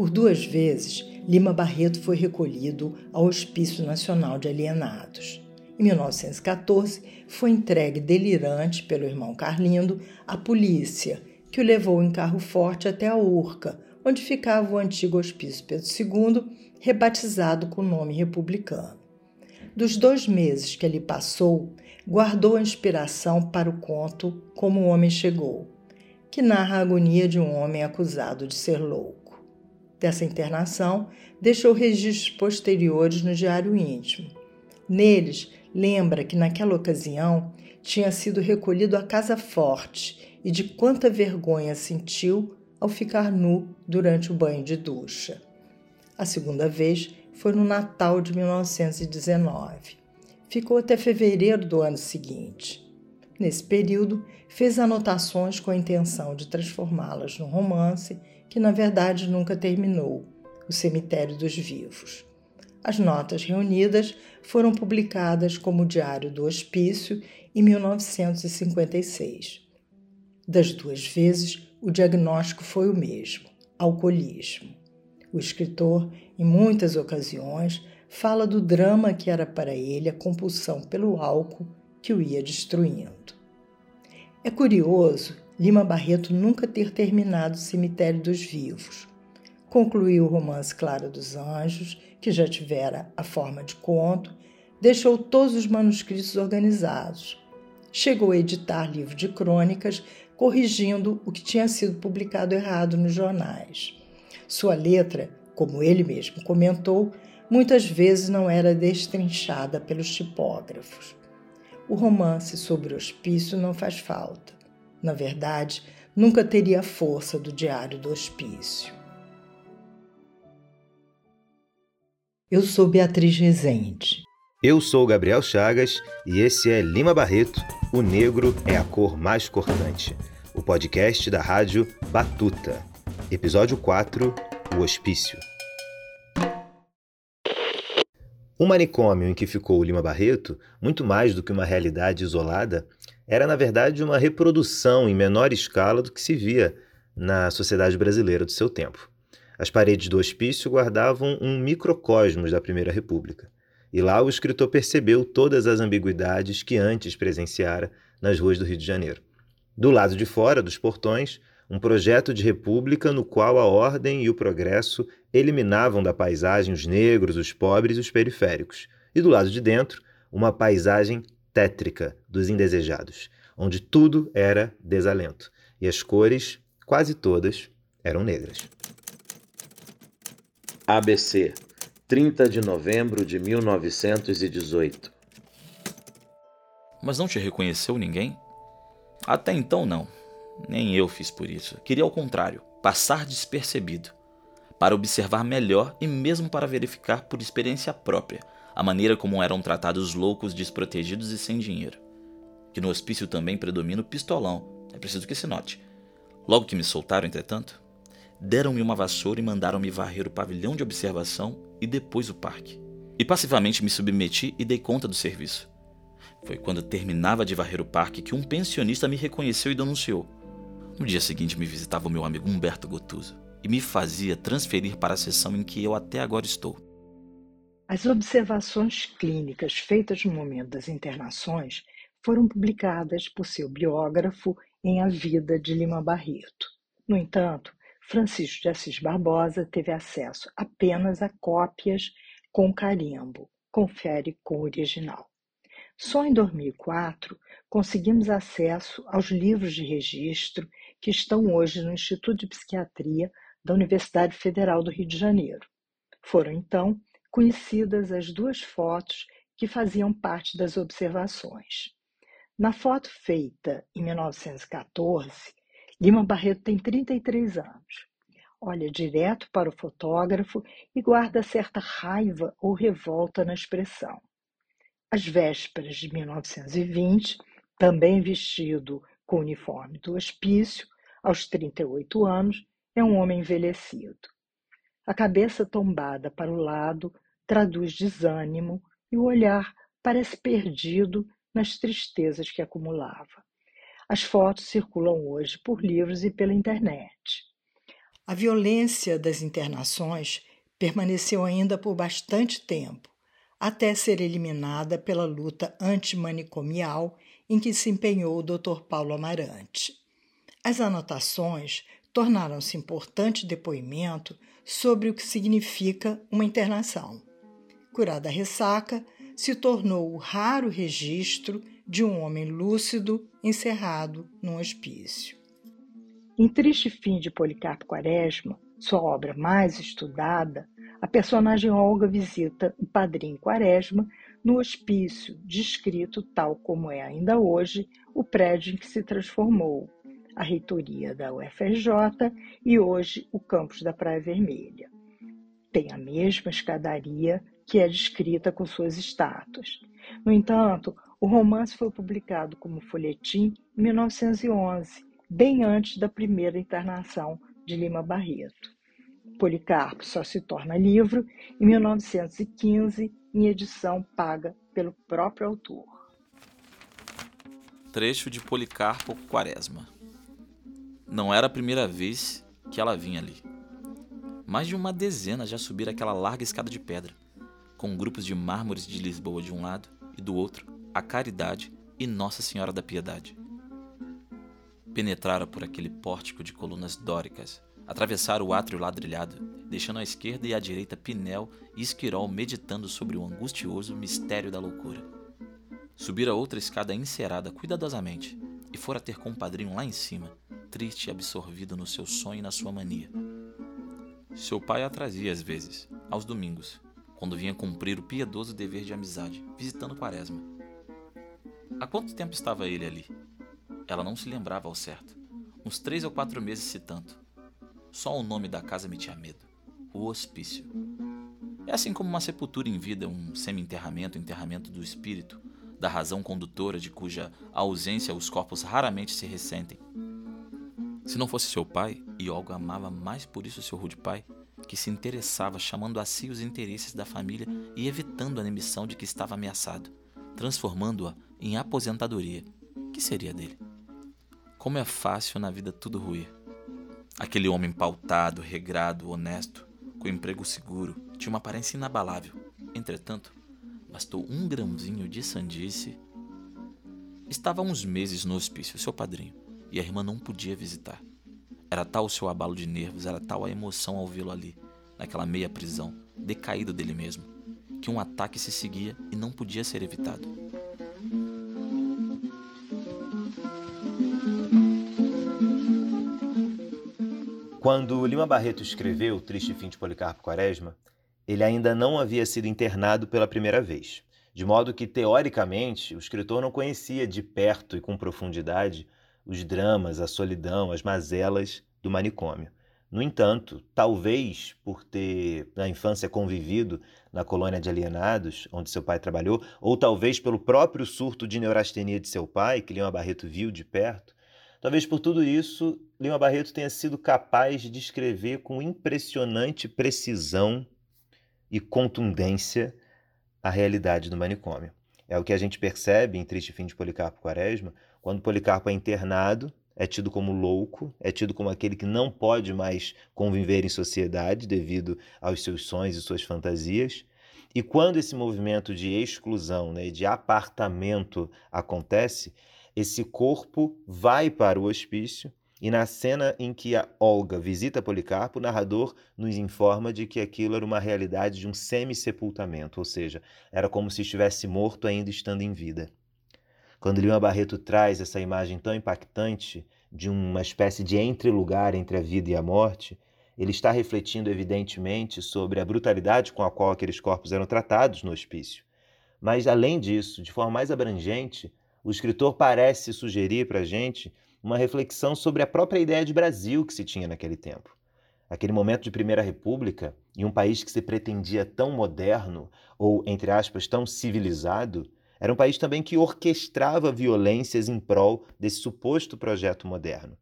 Por duas vezes, Lima Barreto foi recolhido ao Hospício Nacional de Alienados. Em 1914, foi entregue delirante pelo irmão Carlindo à polícia, que o levou em carro forte até a Urca, onde ficava o antigo Hospício Pedro II, rebatizado com o nome republicano. Dos dois meses que ali passou, guardou a inspiração para o conto Como o Homem Chegou, que narra a agonia de um homem acusado de ser louco dessa internação deixou registros posteriores no Diário Íntimo. Neles, lembra que naquela ocasião tinha sido recolhido à casa forte e de quanta vergonha sentiu ao ficar nu durante o banho de ducha. A segunda vez foi no Natal de 1919. Ficou até fevereiro do ano seguinte. Nesse período, fez anotações com a intenção de transformá-las num romance que na verdade nunca terminou, O Cemitério dos Vivos. As notas reunidas foram publicadas como Diário do Hospício em 1956. Das duas vezes, o diagnóstico foi o mesmo: alcoolismo. O escritor, em muitas ocasiões, fala do drama que era para ele a compulsão pelo álcool que o ia destruindo. É curioso Lima Barreto nunca ter terminado o Cemitério dos Vivos. Concluiu o romance Clara dos Anjos, que já tivera a forma de conto, deixou todos os manuscritos organizados. Chegou a editar livro de crônicas, corrigindo o que tinha sido publicado errado nos jornais. Sua letra, como ele mesmo comentou, muitas vezes não era destrinchada pelos tipógrafos. O romance sobre o hospício não faz falta na verdade, nunca teria a força do Diário do Hospício. Eu sou Beatriz Rezende. Eu sou Gabriel Chagas e esse é Lima Barreto, O Negro é a Cor Mais Cortante, o podcast da rádio Batuta. Episódio 4 O Hospício. O manicômio em que ficou Lima Barreto, muito mais do que uma realidade isolada, era na verdade uma reprodução em menor escala do que se via na sociedade brasileira do seu tempo. As paredes do hospício guardavam um microcosmos da Primeira República, e lá o escritor percebeu todas as ambiguidades que antes presenciara nas ruas do Rio de Janeiro. Do lado de fora dos portões, um projeto de república no qual a ordem e o progresso eliminavam da paisagem os negros, os pobres e os periféricos, e do lado de dentro, uma paisagem tétrica dos indesejados, onde tudo era desalento e as cores, quase todas, eram negras. ABC, 30 de novembro de 1918. Mas não te reconheceu ninguém? Até então, não. Nem eu fiz por isso. Queria, ao contrário, passar despercebido, para observar melhor e mesmo para verificar por experiência própria a maneira como eram tratados loucos desprotegidos e sem dinheiro. Que no hospício também predomina o pistolão, é preciso que se note. Logo que me soltaram, entretanto, deram-me uma vassoura e mandaram-me varrer o pavilhão de observação e depois o parque. E passivamente me submeti e dei conta do serviço. Foi quando terminava de varrer o parque que um pensionista me reconheceu e denunciou. No dia seguinte me visitava o meu amigo Humberto Gotuso e me fazia transferir para a seção em que eu até agora estou. As observações clínicas feitas no momento das internações foram publicadas por seu biógrafo em A Vida de Lima Barreto. No entanto, Francisco de Assis Barbosa teve acesso apenas a cópias com carimbo. Confere com o original. Só em 2004 conseguimos acesso aos livros de registro que estão hoje no Instituto de Psiquiatria da Universidade Federal do Rio de Janeiro. Foram então conhecidas as duas fotos que faziam parte das observações. Na foto feita em 1914, Lima Barreto tem 33 anos. Olha direto para o fotógrafo e guarda certa raiva ou revolta na expressão. Às vésperas de 1920, também vestido com o uniforme do hospício, aos 38 anos, é um homem envelhecido. A cabeça tombada para o lado traduz desânimo e o olhar parece perdido nas tristezas que acumulava. As fotos circulam hoje por livros e pela internet. A violência das internações permaneceu ainda por bastante tempo, até ser eliminada pela luta antimanicomial em que se empenhou o Dr. Paulo Amarante. As anotações tornaram-se importante depoimento sobre o que significa uma internação. Curada a ressaca, se tornou o raro registro de um homem lúcido encerrado num hospício. Em Triste Fim de Policarpo Quaresma, sua obra mais estudada, a personagem Olga visita o padrinho Quaresma no hospício, descrito tal como é ainda hoje o prédio em que se transformou, a reitoria da UFRJ e hoje o campus da Praia Vermelha. Tem a mesma escadaria que é descrita com suas estátuas. No entanto, o romance foi publicado como folhetim em 1911, bem antes da primeira internação de Lima Barreto. Policarpo só se torna livro em 1915, em edição paga pelo próprio autor. Trecho de Policarpo Quaresma. Não era a primeira vez que ela vinha ali. Mais de uma dezena já subiram aquela larga escada de pedra, com grupos de mármores de Lisboa de um lado e do outro a Caridade e Nossa Senhora da Piedade. Penetrara por aquele pórtico de colunas dóricas Atravessaram o átrio ladrilhado, deixando à esquerda e à direita Pinel e Esquirol meditando sobre o angustioso mistério da loucura. Subira outra escada encerada cuidadosamente e fora ter com o padrinho lá em cima, triste e absorvido no seu sonho e na sua mania. Seu pai a trazia às vezes, aos domingos, quando vinha cumprir o piedoso dever de amizade, visitando Quaresma. Há quanto tempo estava ele ali? Ela não se lembrava ao certo. Uns três ou quatro meses, se tanto. Só o nome da casa metia medo: o hospício. É assim como uma sepultura em vida, um semi-enterramento, enterramento do espírito, da razão condutora de cuja ausência os corpos raramente se ressentem. Se não fosse seu pai, Olga amava mais por isso seu rude pai, que se interessava chamando a si os interesses da família e evitando a emissão de que estava ameaçado, transformando-a em aposentadoria. Que seria dele? Como é fácil na vida tudo ruir. Aquele homem pautado, regrado, honesto, com emprego seguro, tinha uma aparência inabalável. Entretanto, bastou um grãozinho de sandice. Estava há uns meses no hospício, seu padrinho, e a irmã não podia visitar. Era tal o seu abalo de nervos, era tal a emoção ao vê-lo ali, naquela meia prisão, decaído dele mesmo, que um ataque se seguia e não podia ser evitado. Quando Lima Barreto escreveu O Triste Fim de Policarpo Quaresma, ele ainda não havia sido internado pela primeira vez, de modo que, teoricamente, o escritor não conhecia de perto e com profundidade os dramas, a solidão, as mazelas do manicômio. No entanto, talvez por ter na infância convivido na colônia de alienados, onde seu pai trabalhou, ou talvez pelo próprio surto de neurastenia de seu pai, que Lima Barreto viu de perto, talvez por tudo isso, Lima Barreto tenha sido capaz de descrever com impressionante precisão e contundência a realidade do manicômio. É o que a gente percebe em Triste Fim de Policarpo Quaresma, quando Policarpo é internado, é tido como louco, é tido como aquele que não pode mais conviver em sociedade devido aos seus sonhos e suas fantasias. E quando esse movimento de exclusão, né, de apartamento acontece, esse corpo vai para o hospício e na cena em que a Olga visita Policarpo, o narrador nos informa de que aquilo era uma realidade de um semi-sepultamento, ou seja, era como se estivesse morto ainda estando em vida. Quando Lima Barreto traz essa imagem tão impactante de uma espécie de entre-lugar entre a vida e a morte, ele está refletindo evidentemente sobre a brutalidade com a qual aqueles corpos eram tratados no hospício. Mas, além disso, de forma mais abrangente, o escritor parece sugerir para a gente uma reflexão sobre a própria ideia de Brasil que se tinha naquele tempo. Aquele momento de Primeira República, em um país que se pretendia tão moderno, ou, entre aspas, tão civilizado, era um país também que orquestrava violências em prol desse suposto projeto moderno.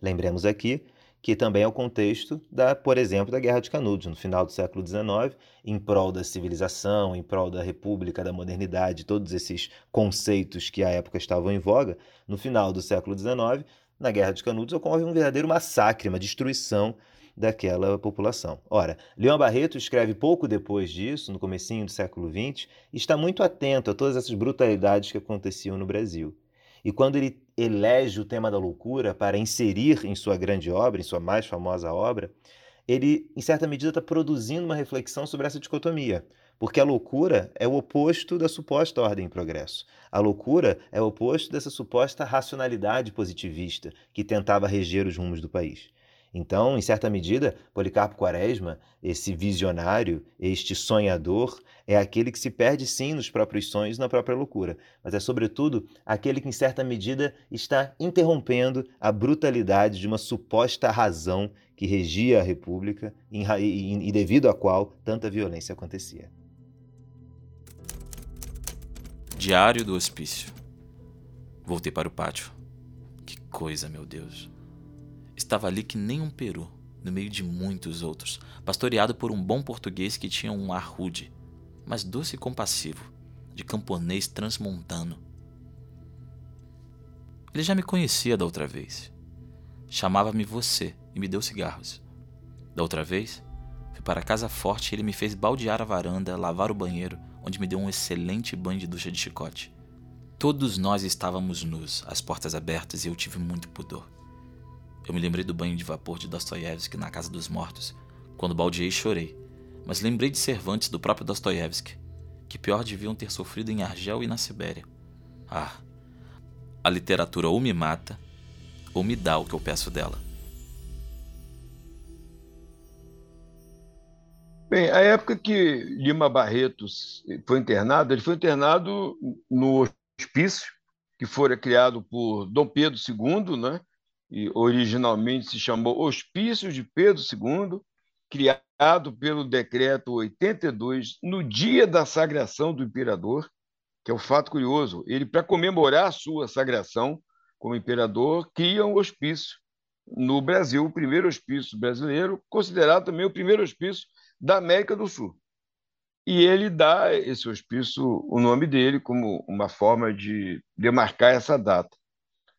Lembremos aqui que também é o contexto da, por exemplo, da Guerra de Canudos, no final do século XIX, em prol da civilização, em prol da república, da modernidade, todos esses conceitos que à época estavam em voga, no final do século XIX, na Guerra de Canudos ocorre um verdadeiro massacre, uma destruição daquela população. Ora, Leão Barreto escreve pouco depois disso, no comecinho do século XX, e está muito atento a todas essas brutalidades que aconteciam no Brasil. E quando ele elege o tema da loucura para inserir em sua grande obra, em sua mais famosa obra, ele, em certa medida, está produzindo uma reflexão sobre essa dicotomia. Porque a loucura é o oposto da suposta ordem e progresso. A loucura é o oposto dessa suposta racionalidade positivista que tentava reger os rumos do país. Então, em certa medida, Policarpo Quaresma, esse visionário, este sonhador, é aquele que se perde sim nos próprios sonhos, na própria loucura, mas é sobretudo aquele que, em certa medida, está interrompendo a brutalidade de uma suposta razão que regia a República e, devido à qual tanta violência acontecia. Diário do Hospício. Voltei para o pátio. Que coisa, meu Deus. Estava ali que nem um peru, no meio de muitos outros, pastoreado por um bom português que tinha um ar rude, mas doce e compassivo, de camponês transmontano. Ele já me conhecia da outra vez. Chamava-me você e me deu cigarros. Da outra vez, fui para a casa forte e ele me fez baldear a varanda, lavar o banheiro, onde me deu um excelente banho de ducha de chicote. Todos nós estávamos nus, as portas abertas, e eu tive muito pudor. Eu me lembrei do banho de vapor de Dostoiévski na Casa dos Mortos. Quando baldeei, chorei. Mas lembrei de Cervantes do próprio Dostoiévski, que pior deviam ter sofrido em Argel e na Sibéria. Ah, a literatura ou me mata, ou me dá o que eu peço dela. Bem, a época que Lima Barretos foi internado, ele foi internado no hospício, que fora criado por Dom Pedro II, né? E originalmente se chamou Hospício de Pedro II, criado pelo decreto 82 no dia da sagração do imperador, que é um fato curioso. Ele, para comemorar a sua sagração como imperador, cria um hospício no Brasil, o primeiro hospício brasileiro, considerado também o primeiro hospício da América do Sul. E ele dá esse hospício o nome dele como uma forma de demarcar essa data.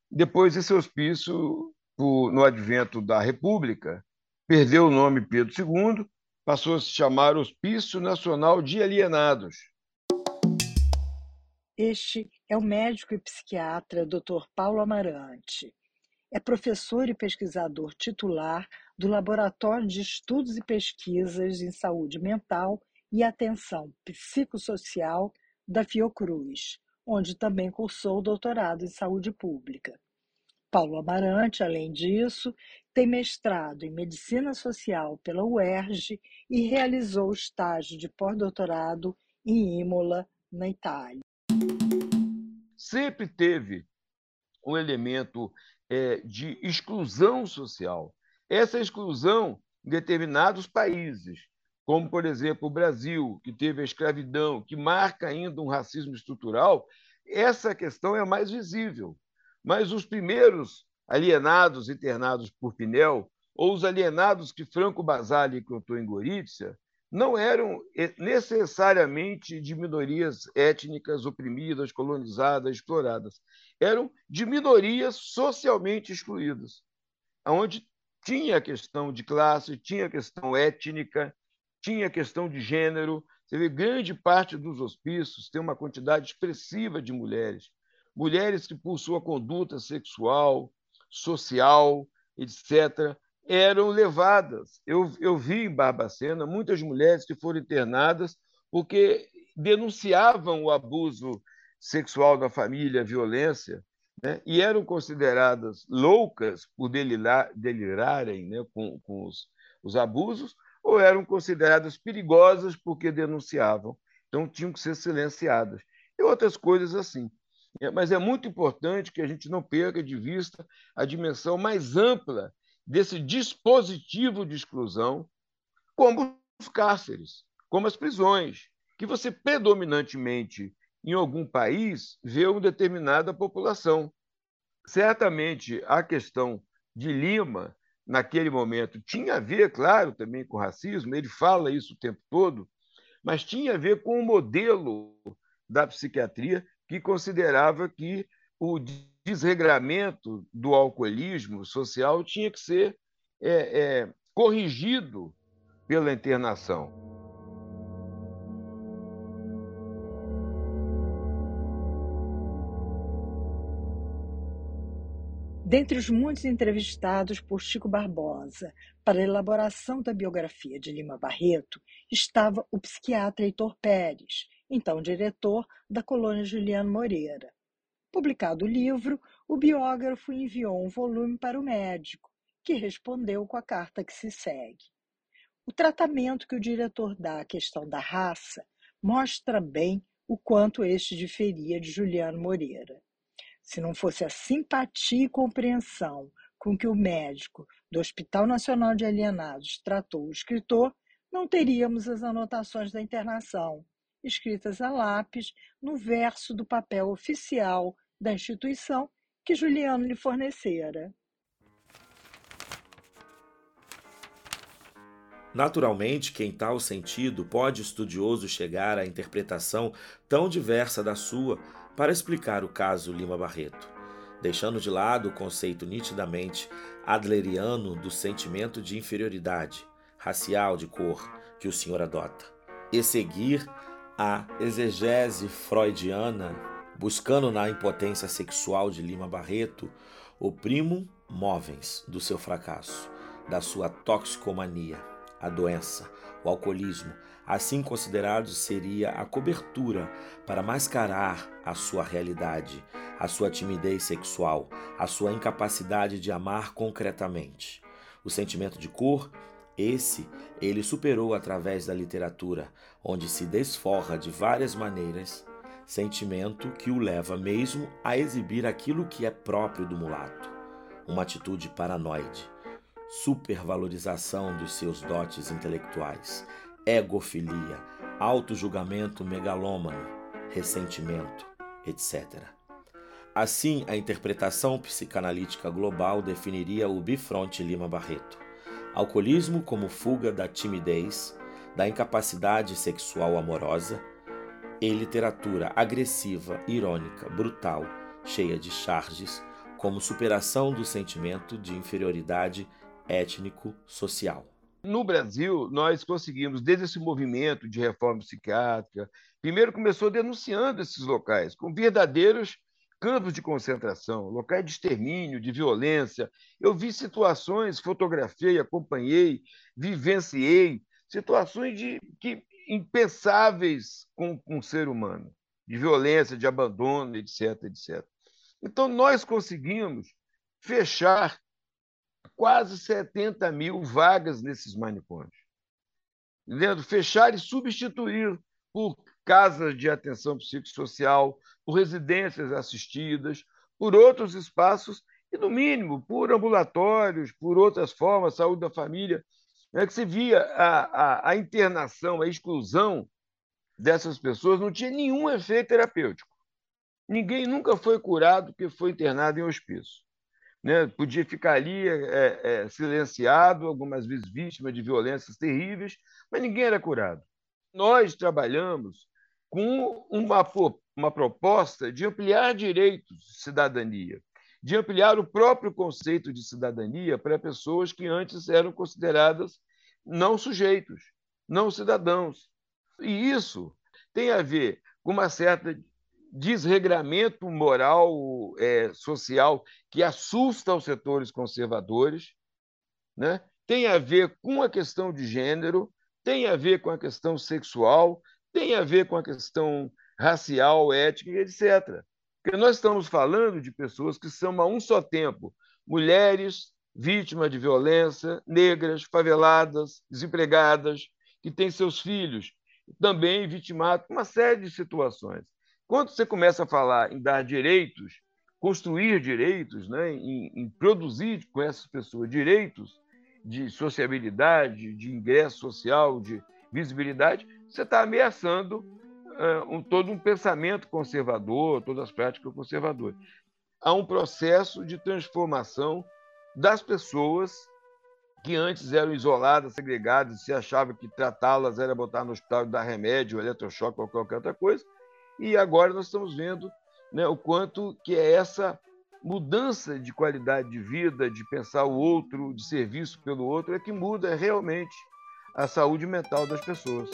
Depois, esse hospício, no advento da República, perdeu o nome Pedro II, passou a se chamar Hospício Nacional de Alienados. Este é o médico e psiquiatra Dr. Paulo Amarante. É professor e pesquisador titular do Laboratório de Estudos e Pesquisas em Saúde Mental e Atenção Psicossocial da Fiocruz, onde também cursou o doutorado em saúde pública. Paulo Amarante, além disso, tem mestrado em Medicina Social pela UERJ e realizou estágio de pós-doutorado em Imola, na Itália. Sempre teve um elemento é, de exclusão social. Essa exclusão em determinados países, como, por exemplo, o Brasil, que teve a escravidão, que marca ainda um racismo estrutural, essa questão é mais visível. Mas os primeiros alienados internados por Pinel, ou os alienados que Franco Basali encontrou em Gorizia, não eram necessariamente de minorias étnicas oprimidas, colonizadas, exploradas. Eram de minorias socialmente excluídas, onde tinha a questão de classe, tinha a questão étnica, tinha questão de gênero. Você vê, grande parte dos hospícios tem uma quantidade expressiva de mulheres. Mulheres que, por sua conduta sexual, social, etc., eram levadas. Eu, eu vi em Barbacena muitas mulheres que foram internadas porque denunciavam o abuso sexual da família, a violência, né? e eram consideradas loucas por delirar, delirarem né? com, com os, os abusos, ou eram consideradas perigosas porque denunciavam. Então tinham que ser silenciadas. E outras coisas assim. É, mas é muito importante que a gente não perca de vista a dimensão mais ampla desse dispositivo de exclusão, como os cárceres, como as prisões, que você predominantemente em algum país vê uma determinada população. Certamente a questão de Lima naquele momento, tinha a ver, claro, também com racismo, ele fala isso o tempo todo, mas tinha a ver com o modelo da psiquiatria que considerava que o desregramento do alcoolismo social tinha que ser é, é, corrigido pela internação. Dentre os muitos entrevistados por Chico Barbosa para a elaboração da biografia de Lima Barreto estava o psiquiatra Heitor Pérez, então diretor da colônia Juliano Moreira. Publicado o livro, o biógrafo enviou um volume para o médico, que respondeu com a carta que se segue. O tratamento que o diretor dá à questão da raça mostra bem o quanto este diferia de Juliano Moreira. Se não fosse a simpatia e compreensão com que o médico do Hospital Nacional de Alienados tratou o escritor, não teríamos as anotações da internação, escritas a lápis no verso do papel oficial da instituição que Juliano lhe fornecera. Naturalmente que em tal sentido pode estudioso chegar à interpretação tão diversa da sua para explicar o caso Lima Barreto, deixando de lado o conceito nitidamente adleriano do sentimento de inferioridade racial de cor que o senhor adota, e seguir a exegese freudiana, buscando na impotência sexual de Lima Barreto o primum movens do seu fracasso, da sua toxicomania, a doença, o alcoolismo, assim considerado seria a cobertura para mascarar a sua realidade, a sua timidez sexual, a sua incapacidade de amar concretamente. O sentimento de cor, esse ele superou através da literatura, onde se desforra de várias maneiras, sentimento que o leva mesmo a exibir aquilo que é próprio do mulato, uma atitude paranoide, supervalorização dos seus dotes intelectuais, egofilia, auto-julgamento megalômano, ressentimento, etc. Assim, a interpretação psicanalítica global definiria o bifronte Lima Barreto. Alcoolismo como fuga da timidez, da incapacidade sexual amorosa, e literatura agressiva, irônica, brutal, cheia de charges, como superação do sentimento de inferioridade étnico-social. No Brasil, nós conseguimos, desde esse movimento de reforma psiquiátrica, primeiro começou denunciando esses locais como verdadeiros campos de concentração, locais de extermínio, de violência. Eu vi situações, fotografei, acompanhei, vivenciei situações de, que, impensáveis com, com o ser humano, de violência, de abandono, etc, etc. Então, nós conseguimos fechar quase 70 mil vagas nesses manicômios. Entendeu? Fechar e substituir por casas de atenção psicossocial, por residências assistidas, por outros espaços e, no mínimo, por ambulatórios, por outras formas, saúde da família, é que se via a, a, a internação, a exclusão dessas pessoas não tinha nenhum efeito terapêutico. Ninguém nunca foi curado porque foi internado em hospício né? podia ficar ali é, é, silenciado, algumas vezes vítima de violências terríveis, mas ninguém era curado. Nós trabalhamos com uma, uma proposta de ampliar direitos de cidadania, de ampliar o próprio conceito de cidadania para pessoas que antes eram consideradas não sujeitos, não cidadãos. E isso tem a ver com uma certa desregramento moral, é, social, que assusta os setores conservadores, né? tem a ver com a questão de gênero, tem a ver com a questão sexual, tem a ver com a questão racial, ética, etc. Porque nós estamos falando de pessoas que são a um só tempo mulheres vítimas de violência, negras, faveladas, desempregadas, que têm seus filhos também vitimados, uma série de situações. Quando você começa a falar em dar direitos, construir direitos, né, em, em produzir com essas pessoas direitos de sociabilidade, de ingresso social, de visibilidade, você está ameaçando uh, um, todo um pensamento conservador, todas as práticas conservadoras. Há um processo de transformação das pessoas que antes eram isoladas, segregadas, se achava que tratá-las era botar no hospital e dar remédio, eletrochoque ou qualquer outra coisa. E agora nós estamos vendo né, o quanto que é essa mudança de qualidade de vida, de pensar o outro, de serviço pelo outro, é que muda realmente a saúde mental das pessoas.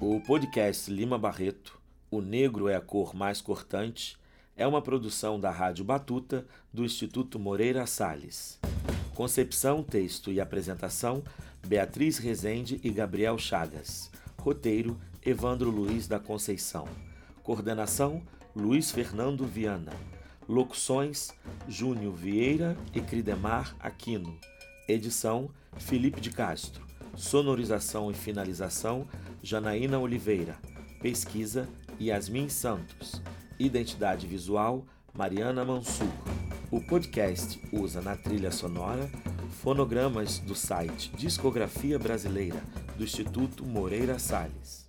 O podcast Lima Barreto, O Negro é a Cor Mais Cortante, é uma produção da Rádio Batuta do Instituto Moreira Salles. Concepção, texto e apresentação: Beatriz Rezende e Gabriel Chagas. Roteiro: Evandro Luiz da Conceição. Coordenação: Luiz Fernando Viana. Locuções: Júnior Vieira e Cridemar Aquino. Edição: Felipe de Castro. Sonorização e finalização: Janaína Oliveira. Pesquisa: Yasmin Santos. Identidade visual: Mariana Mansur. O podcast usa na trilha sonora fonogramas do site Discografia Brasileira do Instituto Moreira Salles.